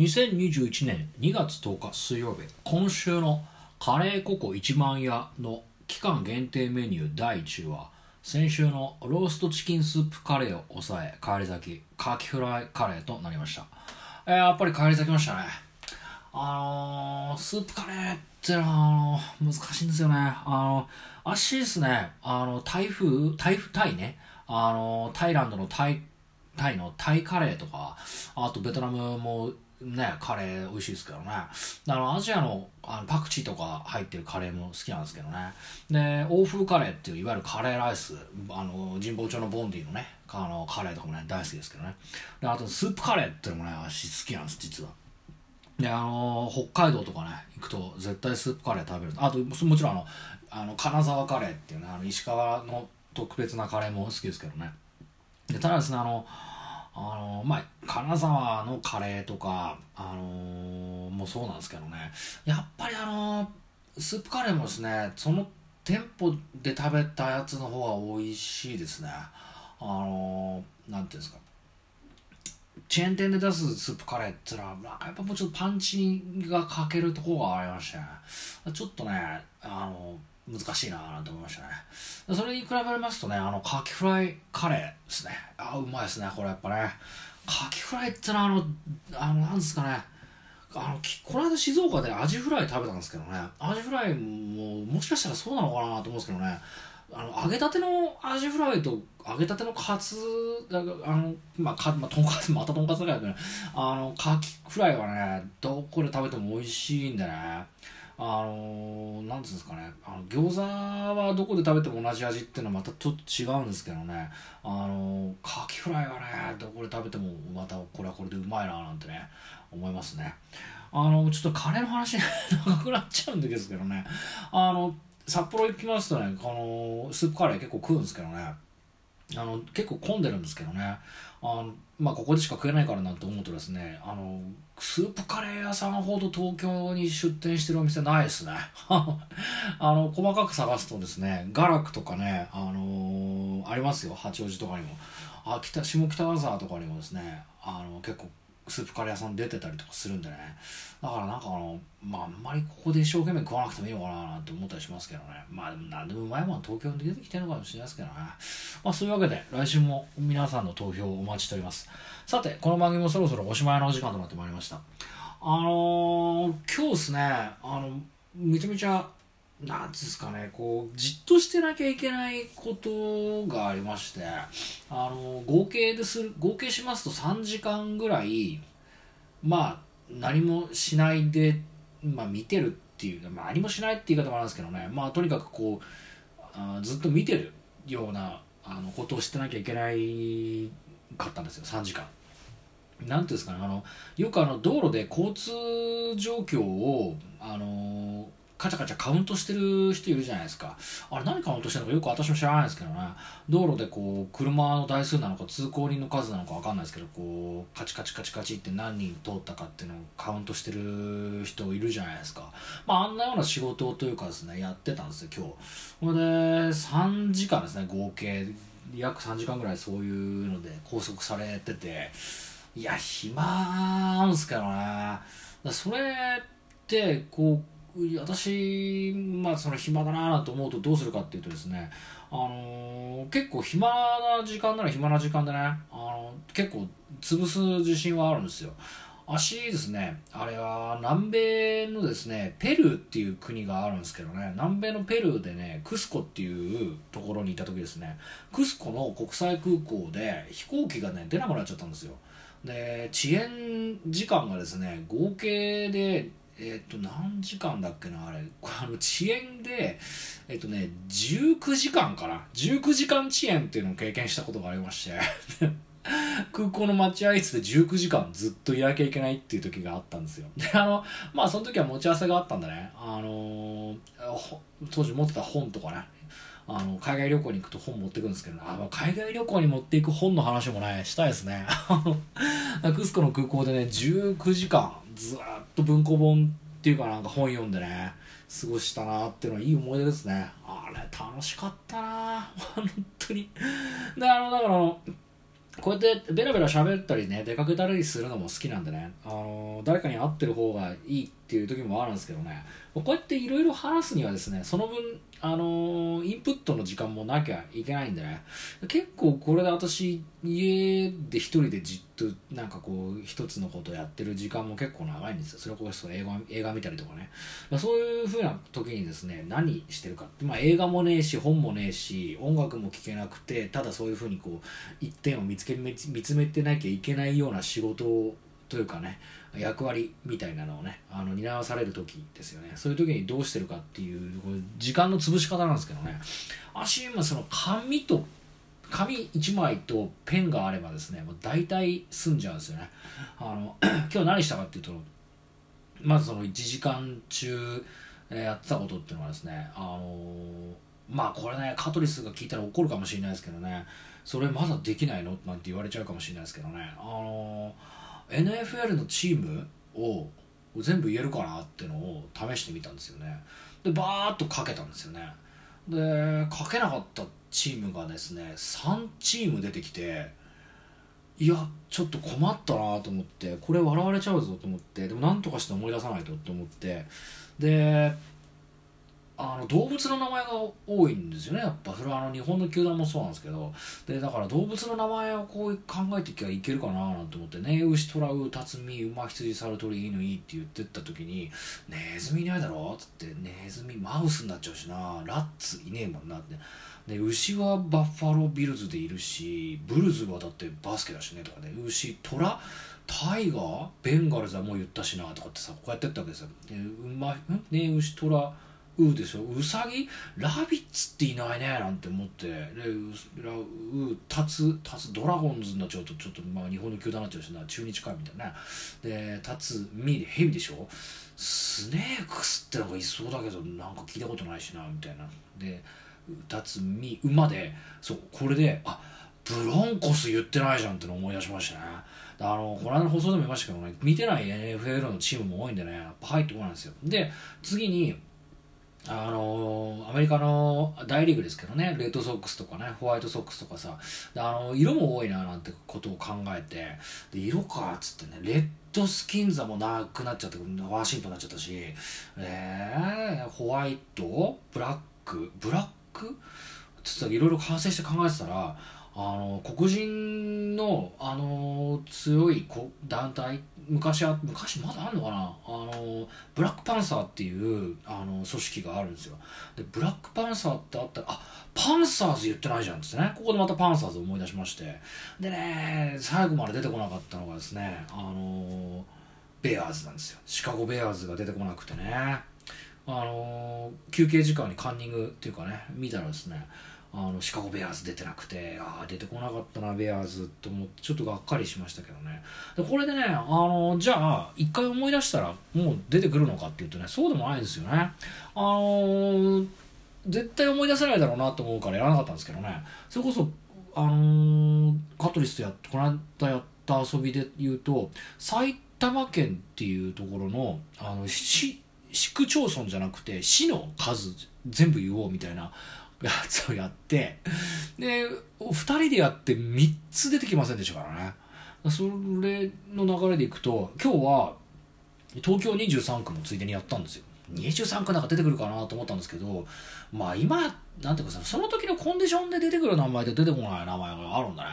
2021年2月10日水曜日今週のカレーココ1万屋の期間限定メニュー第1位は先週のローストチキンスープカレーを抑え返り咲きカキフライカレーとなりました、えーやっぱり返り咲きましたね。あのー、スープカレーってのはあの難しいんですよね。あの足ですね。あの台風台風タイね。あのタイランドのタイタイのタイカレーとかあとベトナムもねカレー美味しいですけどね。あのアジアのあのパクチーとか入ってるカレーも好きなんですけどね。で欧風カレーっていういわゆるカレーライスあの神保町のボンディのねあのカレーとかもね大好きですけどね。であとスープカレーっていうのもね私好きなんです実は。であの北海道とかね行くと絶対スープカレー食べるあともちろんあのあの金沢カレーっていうねあの石川の特別なカレーも好きですけどね。でただですねあのあのまあ金沢のカレーとかあのもそうなんですけどね。やっぱりあのスープカレーもですねその店舗で食べたやつの方が美味しいですね。あのなんていうんですか。チェーン店で出すスープカレーってのは、やっぱもうちょっとパンチが欠けるところがありまして、ね、ちょっとね、あの、難しいなぁなんて思いましたね。それに比べますとね、あの、カキフライカレーですね。あ、うまいですね、これやっぱね。カキフライってのは、あの、あの、なんですかね。あの、この間静岡でアジフライ食べたんですけどね。アジフライも、もしかしたらそうなのかなと思うんですけどね。あの揚げたてのアジフライと揚げたてのカツあのまあか、まあ、とんかつまたとんかつだけどねあのカキフライはねどこで食べても美味しいんでねあのなんつうんですかね。あの餃子はどこで食べても同じ味っていうのはまたちょっと違うんですけどね。あのカキフライはねどこで食べてもまたこれはこれでうまいななんてね思いますね。あのちょっとカレーの話長くなっちゃうんですけどね。あの札幌行きますとねこのスープカレー結構食うんですけどね。あの結構混んでるんですけどね。あのまあここでしか食えないからなんて思うとですねあのスープカレー屋さんほど東京に出店してるお店ないですね。あの細かく探すとですねガラクとかねあのーありますよ。八王子とかにも。あ北下北沢とかにもですねあの結構スープカレー屋さん出てたりとかするんでね。だからなんかあのまああんまりここで一生懸命食わなくてもいいのかななんて思ったりしますけどね。まあでも何でもうまいもん東京に出てきてるのかもしれないですけどね。まあそういうわけで来週も皆さんの投票をお待ちしております。さてこの番組もそろそろおしまいのお時間となってまいりました。あのー、今日ですねあのめちゃめちゃなんですかねこうじっとしてなきゃいけないことがありましてあの合計でする合計しますと3時間ぐらいまあ何もしないで、まあ、見てるっていう、まあ、何もしないって言い方もあるんですけどねまあとにかくこうあずっと見てるようなあのことをしてなきゃいけないかったんですよ3時間。なんていうんですかねあのよくあの道路で交通状況をあのカチャカチャカウントしてる人いるじゃないですか。あれ何カウントしてるのかよく私も知らないですけどね。道路でこう車の台数なのか通行人の数なのか分かんないですけどこうカチカチカチカチって何人通ったかっていうのをカウントしてる人いるじゃないですか。まああんなような仕事というかですねやってたんですよ今日。それで3時間ですね合計。約3時間ぐらいそういうので拘束されてて。いや暇なんですけどね。それってこう私まあその暇だなと思うとどうするかっていうとですねあのー結構暇な時間なら暇な時間でね、あの結構潰す自信はあるんですよ。足ですねあれは南米のですねペルーっていう国があるんですけどね南米のペルーでねクスコっていうところにいた時ですねクスコの国際空港で飛行機がね出なくなっちゃったんですよ。で遅延時間がですね合計でえっ、と何時間だっけなあれ。あの遅延でえっ、とね19時間かな。19時間遅延っていうのを経験したことがありまして。空港の待合室で19時間ずっといなきゃいけないっていう時があったんですよ。であのまあその時は持ち合わせがあったんだね。あのー当時持ってた本とかね。あの海外旅行に行くと本持ってくんですけど、あ海外旅行に持っていく本の話もねしたいですね。あのクスコの空港でね19時間ずっと文庫本っていうかなんか本読んでね過ごしたなっていうのはいい思い出ですね。あれ楽しかったな本当に。であのだからあのこうやってベラベラ喋ったりね出かけたりするのも好きなんでね、あの誰かに会ってる方がいいていう時もあるんですけどね。こうやっていろいろ話すにはですねその分あのインプットの時間もなきゃいけないんでね。結構これで私家で一人でじっとなんかこう一つのことやってる時間も結構長いんですよ。それこそ映画映画見たりとかね。まそういうふうな時にですね何してるかってまあ映画もねえし本もねえし音楽も聴けなくてただそういうふうにこう一点を見つけ見つめてなきゃいけないような仕事をというかね役割みたいなのをねあの担わされる時ですよね。そういう時にどうしてるかっていう時間の潰し方なんですけどね。足今その紙と紙1枚とペンがあればですねもう大体済んじゃうんですよね。あの 今日何したかっていうとまずその1時間中やってたことっていうのはですねあのまあこれねカトリスが聞いたら怒るかもしれないですけどね。それまだできないの？なんて言われちゃうかもしれないですけどね。あの NFL のチームを全部言えるかなってのを試してみたんですよね。でバーッとかけたんですよね。でかけなかったチームがですね3チーム出てきていやちょっと困ったなと思ってこれ笑われちゃうぞと思ってでもなんとかして思い出さないとって思ってであの動物の名前が多いんですよね。やっぱそれはあの日本の球団もそうなんですけど。でだから動物の名前をこう考えていけばいけるかななんて思ってね牛トラウタツミ馬羊猿鳥犬いいって言ってった時に「ネズミいないだろ?」っつって「ネズミマウスになっちゃうしな。ラッツいねえもんな」って。で牛はバッファロービルズでいるしブルズはだってバスケだしねとかね。牛トラタイガーベンガルズはもう言ったしなとかってさこうやってったわけですよ。で馬ん？ね牛トラうでしょ？うさぎ？ラビッツっていないねなんて思って。でうタツタツドラゴンズになっちゃうとちょっとまあ日本の球団になっちゃうしな。中日かみたいな。でタツミでヘビでしょ？スネークスってのがいそうだけどなんか聞いたことないしなみたいな。でタツミ馬でそうこれであブロンコス言ってないじゃんっての思い出しましたね。あのこの間の放送でも言いましたけどね見てない NFL のチームも多いんでねやっぱ入ってこないんですよ。で次にあのアメリカの大リーグですけどねレッドソックスとかねホワイトソックスとかさあの色も多いななんてことを考えてで色かっつってねレッドスキンザもなくなっちゃってワシントンになっちゃったし、えー、ホワイト？ブラック？ブラック？つっていろいろ完成して考えてたらあの黒人のあの強い団体昔は昔まだあるのかな？あのブラックパンサーっていうあの組織があるんですよ。でブラックパンサーってあったらあパンサーズ言ってないじゃんっつってね。ここでまたパンサーズ思い出しまして。でね最後まで出てこなかったのがですねあのベアーズなんですよ。シカゴベアーズが出てこなくてね。あの休憩時間にカンニングっていうかね見たらですねあのシカゴベアーズ出てなくてああ出てこなかったなベアーズと思ってちょっとがっかりしましたけどね。でこれでねあのじゃあ一回思い出したらもう出てくるのかっていうとねそうでもないですよね。あの絶対思い出せないだろうなと思うからやらなかったんですけどね。それこそあのカトリスとやってこの間やった遊びで言うと埼玉県っていうところのあの市市区町村じゃなくて市の数全部言おうみたいなやつをやってで2人でやって3つ出てきませんでしたからね。それの流れでいくと今日は東京23区もついでにやったんですよ。23区なんか出てくるかなと思ったんですけどまあ今なんていうかさその時のコンディションで出てくる名前で出てこない名前があるんだね。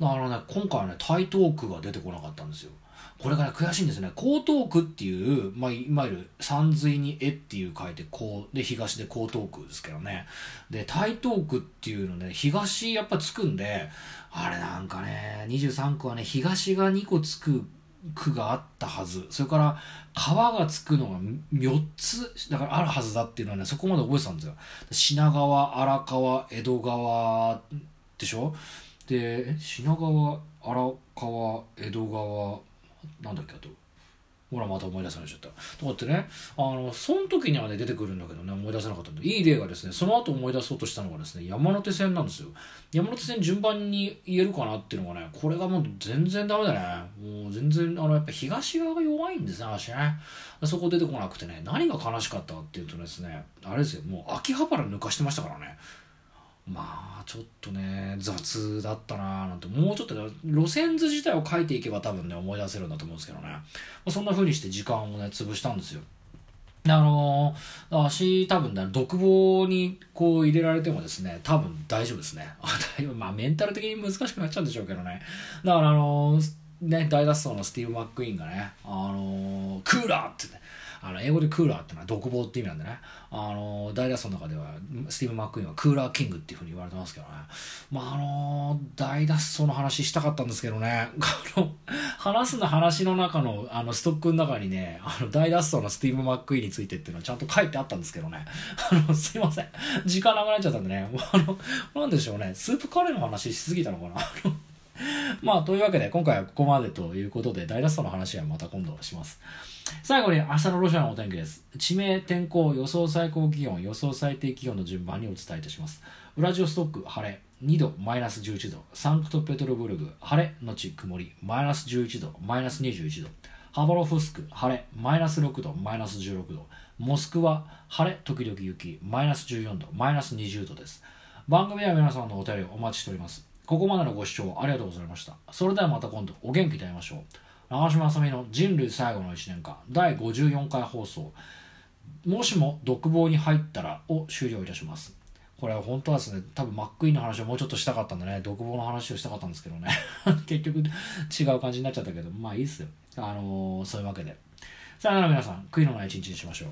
だからね今回はね台東区が出てこなかったんですよ。これがね悔しいんですね。江東区っていう、まあ、いわゆる山水に絵っていう書いてこうで東で江東区ですけどね。で台東区っていうのね東やっぱつくんであれなんかね23区はね東が2個つく区があったはず。それから川がつくのが4つだからあるはずだっていうのはねそこまで覚えてたんですよ。品川荒川江戸川でしょ？で品川荒川江戸川なんだっけあと。ほらまた思い出されちゃった。とかってね。あのその時にはね出てくるんだけどね思い出せなかったんでいい例がですねその後思い出そうとしたのがですね山手線なんですよ。山手線順番に言えるかなっていうのがねこれがもう全然ダメだね。もう全然あのやっぱ東側が弱いんですね私ね。そこ出てこなくてね何が悲しかったっていうとですねあれですよ。もう秋葉原抜かしてましたからね。まあちょっとね雑だったなーなんてもうちょっと路線図自体を書いていけば多分ね思い出せるんだと思うんですけどね、まあ、そんな風にして時間をね潰したんですよあのー、足多分ね、独房にこう入れられてもですね、多分大丈夫ですね。まあメンタル的に難しくなっちゃうんでしょうけどね。だからあのー、ね、大脱走のスティーブ・マック・イーンがね、あのー、クーラーってね、あの英語でクーラーってのは独房って意味なんでね、あの大脱走の中ではスティーブ・マック・イーンはクーラーキングっていうふうに言われてますけどね。まああの大脱走の話したかったんですけどね、あの、話すの話の中のあのストックの中にね、あの大脱走のスティーブ・マック・イーンについてっていうのはちゃんと書いてあったんですけどね。あの、すいません。時間なくなっちゃったんでね、あの、なんでしょうね、スープカレーの話しすぎたのかな。まあ、というわけで、今回はここまでということで、大脱走の話はまた今度します。最後に明日のロシアのお天気です。地名、天候、予想最高気温、予想最低気温の順番にお伝えいたします。ウラジオストック、晴れ、2度、マイナス11度。サンクトペトルブルグ、晴れ、のち曇り、マイナス11度、マイナス21度。ハバロフスク、晴れ、マイナス6度、マイナス16度。モスクワ、晴れ、時々雪、マイナス14度、マイナス20度です。番組では皆さんのお便りをお待ちしております。ここまでのご視聴ありがとうございました。それではまた今度お元気で会いましょう。長嶋あさみの人類最後の1年間第54回放送もしも独房に入ったらを終了いたします。これは本当はですね、多分マックイーンの話をもうちょっとしたかったんでね、独房の話をしたかったんですけどね。結局違う感じになっちゃったけど、まあいいっすよ。あのー、そういうわけで。さよなら皆さん、悔いのない一日にしましょう。